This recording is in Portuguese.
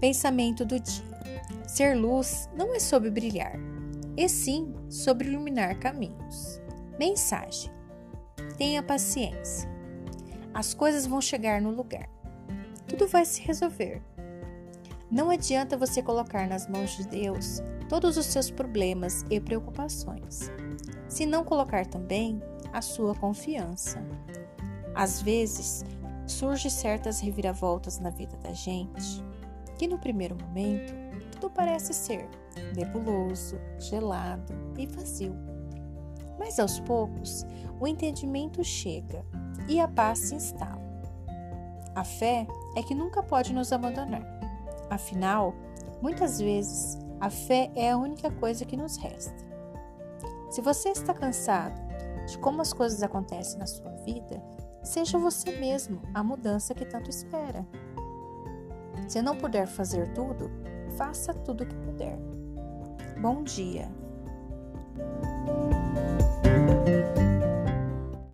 Pensamento do dia: Ser luz não é sobre brilhar, e sim sobre iluminar caminhos. Mensagem: Tenha paciência. As coisas vão chegar no lugar. Tudo vai se resolver. Não adianta você colocar nas mãos de Deus todos os seus problemas e preocupações, se não colocar também a sua confiança. Às vezes, surgem certas reviravoltas na vida da gente que no primeiro momento tudo parece ser nebuloso, gelado e vazio. Mas aos poucos o entendimento chega e a paz se instala. A fé é que nunca pode nos abandonar. Afinal, muitas vezes a fé é a única coisa que nos resta. Se você está cansado de como as coisas acontecem na sua vida, seja você mesmo a mudança que tanto espera. Se não puder fazer tudo, faça tudo o que puder. Bom dia!